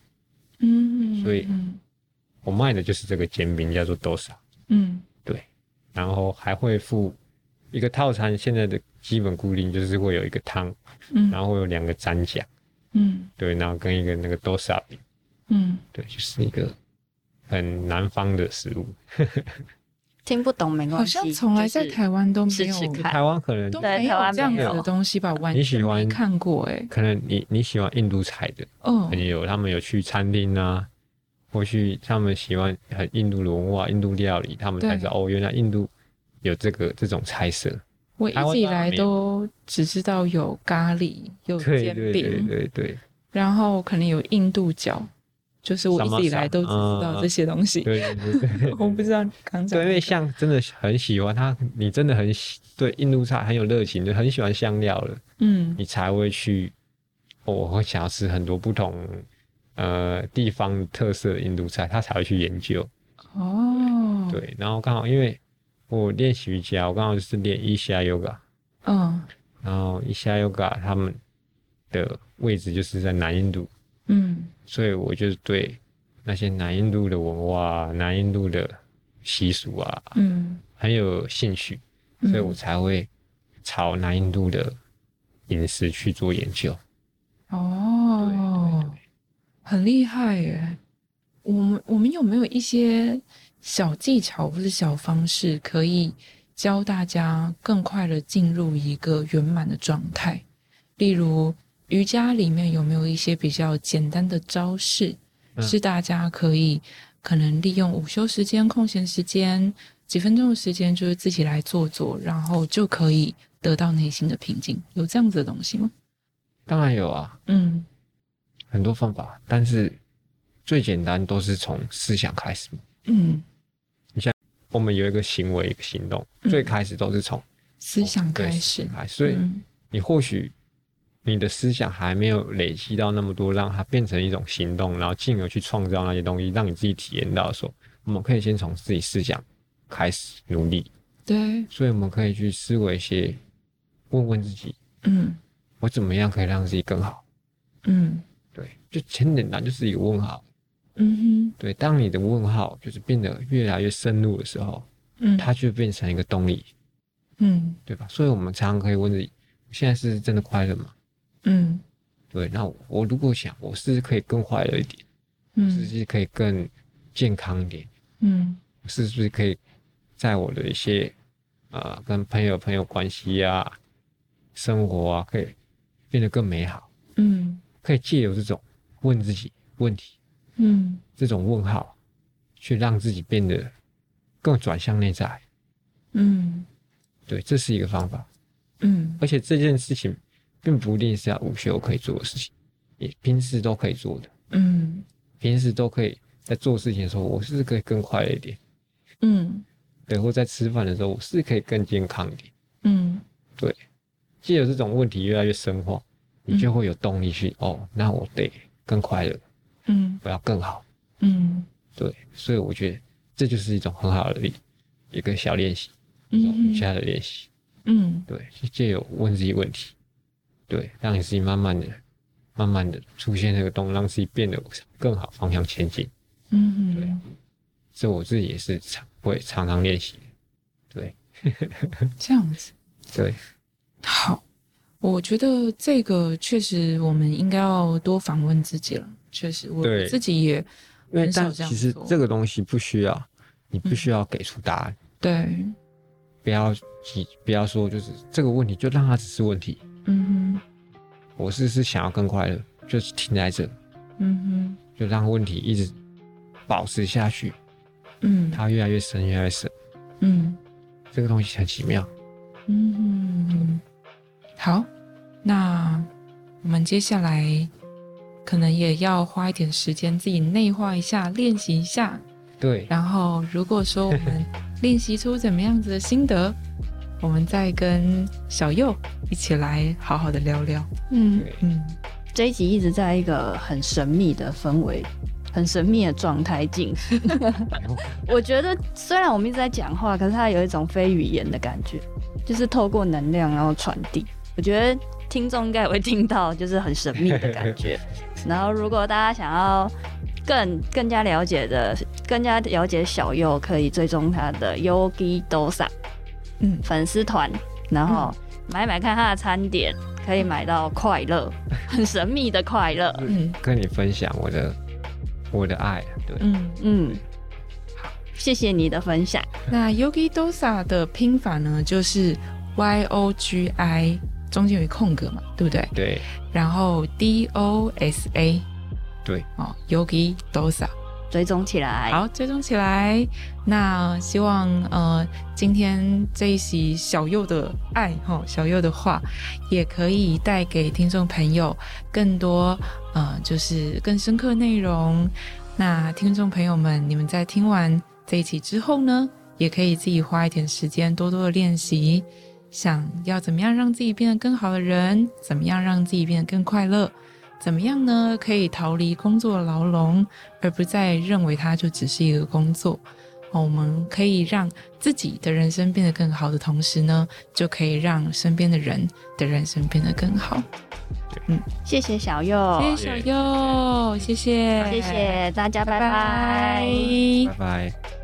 Speaker 2: 嗯，
Speaker 3: 所以我卖的就是这个煎饼，叫做 dosa，
Speaker 2: 嗯，
Speaker 3: 对，然后还会附。一个套餐现在的基本固定就是会有一个汤，
Speaker 2: 嗯，
Speaker 3: 然后会有两个蘸酱，
Speaker 2: 嗯，
Speaker 3: 对，然后跟一个那个 dosa 饼，
Speaker 2: 嗯，
Speaker 3: 对，就是一个很南方的食物。
Speaker 1: 听不懂没关系，
Speaker 2: 好像从来在台湾都没有，
Speaker 3: 台湾可能
Speaker 2: 都没有这样子的东西吧？完全没看过哎。
Speaker 3: 可能你你喜欢印度菜的朋友，他们有去餐厅啊，或许他们喜欢很印度的文化、印度料理，他们才知道哦，原来印度。有这个这种菜色，
Speaker 2: 我一直以来都只知道有咖喱，有煎饼，
Speaker 3: 对对对对对，
Speaker 2: 然后可能有印度饺，就是我一直以来都只知道这些东西。
Speaker 3: 对对对，
Speaker 2: 我不知道刚才。
Speaker 3: 对，因为像真的很喜欢他，你真的很喜对印度菜很有热情，就很喜欢香料了，
Speaker 2: 嗯，
Speaker 3: 你才会去，我会想要吃很多不同呃地方特色的印度菜，他才会去研究。
Speaker 2: 哦，
Speaker 3: 对，然后刚好因为。我练习瑜伽，我刚好就是练一下 yoga，
Speaker 2: 嗯，
Speaker 3: 然后一下 yoga 他们的位置就是在南印度，
Speaker 2: 嗯，
Speaker 3: 所以我就对那些南印度的文化、南印度的习俗啊，
Speaker 2: 嗯，
Speaker 3: 很有兴趣，所以我才会朝南印度的饮食去做研究。
Speaker 2: 哦，对对对，很厉害耶！我们我们有没有一些？小技巧或者小方式，可以教大家更快的进入一个圆满的状态。例如，瑜伽里面有没有一些比较简单的招式，嗯、是大家可以可能利用午休时间、空闲时间几分钟的时间，就是自己来做做，然后就可以得到内心的平静。有这样子的东西吗？
Speaker 3: 当然有啊，
Speaker 2: 嗯，
Speaker 3: 很多方法，但是最简单都是从思想开始，
Speaker 2: 嗯。
Speaker 3: 你像我们有一个行为，一个行动，嗯、最开始都是从
Speaker 2: 思想开始，
Speaker 3: 开始，所以你或许你的思想还没有累积到那么多，让它变成一种行动，然后进而去创造那些东西，让你自己体验到的时候，我们可以先从自己思想开始努力。
Speaker 2: 对，
Speaker 3: 所以我们可以去思维一些，问问自己，
Speaker 2: 嗯，
Speaker 3: 我怎么样可以让自己更好？
Speaker 2: 嗯，
Speaker 3: 对，就很简单，就是一个问号。
Speaker 2: 嗯哼，
Speaker 3: 对，当你的问号就是变得越来越深入的时候，
Speaker 2: 嗯，
Speaker 3: 它就变成一个动力，
Speaker 2: 嗯，
Speaker 3: 对吧？所以我们常常可以问自己：现在是真的快乐吗？
Speaker 2: 嗯，
Speaker 3: 对。那我，如果想，我是可以更快乐一点，
Speaker 2: 嗯，
Speaker 3: 是不是可以更健康一点？
Speaker 2: 嗯，
Speaker 3: 是不是可以在我的一些呃跟朋友朋友关系啊、生活啊，可以变得更美好？
Speaker 2: 嗯，
Speaker 3: 可以借由这种问自己问题。
Speaker 2: 嗯，
Speaker 3: 这种问号，去让自己变得更转向内在。
Speaker 2: 嗯，
Speaker 3: 对，这是一个方法。
Speaker 2: 嗯，
Speaker 3: 而且这件事情并不一定是要午休可以做的事情，也平时都可以做的。
Speaker 2: 嗯，
Speaker 3: 平时都可以在做事情的时候，我是可以更快一点。
Speaker 2: 嗯，
Speaker 3: 对，或在吃饭的时候，我是可以更健康一点。
Speaker 2: 嗯，
Speaker 3: 对。既有这种问题越来越深化，你就会有动力去、嗯、哦，那我得更快乐。
Speaker 2: 嗯，
Speaker 3: 我要更好。
Speaker 2: 嗯，
Speaker 3: 对。所以我觉得这就是一种很好的一个小练习，
Speaker 2: 嗯，
Speaker 3: 瑜伽的练习。
Speaker 2: 嗯，
Speaker 3: 对，借由问自己问题，对，让你自己慢慢的、慢慢的出现那个动，让自己变得更好方向前进。
Speaker 2: 嗯，
Speaker 3: 对，这我自己也是常会常常练习。对，
Speaker 2: 这样子。
Speaker 3: 对，
Speaker 2: 好，我觉得这个确实我们应该要多访问自己了。确实，我自己也很少这样。
Speaker 3: 其实这个东西不需要，你不需要给出答案。
Speaker 2: 嗯、对。
Speaker 3: 不要急，不要说就是这个问题，就让它只是问题。
Speaker 2: 嗯哼，
Speaker 3: 我是是想要更快乐，就是停在这。
Speaker 2: 嗯哼，
Speaker 3: 就让问题一直保持下去。
Speaker 2: 嗯，
Speaker 3: 它越来越深，越来越深。
Speaker 2: 嗯，
Speaker 3: 这个东西很奇妙。
Speaker 2: 嗯哼，好，那我们接下来可能也要花一点时间自己内化一下，练习一下。
Speaker 3: 对，
Speaker 2: 然后如果说我们 练习出怎么样子的心得，我们再跟小右一起来好好的聊聊。
Speaker 1: 嗯
Speaker 2: 嗯，
Speaker 1: 这一集一直在一个很神秘的氛围、很神秘的状态进行。我觉得虽然我们一直在讲话，可是它有一种非语言的感觉，就是透过能量然后传递。我觉得听众应该也会听到，就是很神秘的感觉。然后如果大家想要。更更加了解的，更加了解小右，可以追踪他的 Yogi Dosa，
Speaker 2: 嗯，
Speaker 1: 粉丝团，然后买买看他的餐点，可以买到快乐，很神秘的快乐。
Speaker 3: 嗯，跟你分享我的我的爱，对，
Speaker 2: 嗯
Speaker 1: 嗯，好，谢谢你的分享。
Speaker 2: 那 Yogi Dosa 的拼法呢，就是 Y O G I 中间有一空格嘛，对不对？
Speaker 3: 对。
Speaker 2: 然后 D O S A。
Speaker 3: 对
Speaker 2: 哦，Yogi Dosa，
Speaker 1: 追踪起来，
Speaker 2: 好，追踪起来。那希望呃，今天这一席小右的爱哈、小右的话，也可以带给听众朋友更多呃，就是更深刻内容。那听众朋友们，你们在听完这一期之后呢，也可以自己花一点时间，多多的练习，想要怎么样让自己变得更好的人，怎么样让自己变得更快乐。怎么样呢？可以逃离工作牢笼，而不再认为它就只是一个工作。我们可以让自己的人生变得更好的同时呢，就可以让身边的人的人生变得更好。
Speaker 1: 嗯，谢谢小佑，
Speaker 2: 谢谢小佑，谢谢，
Speaker 1: 谢谢大家，拜拜，
Speaker 3: 拜拜。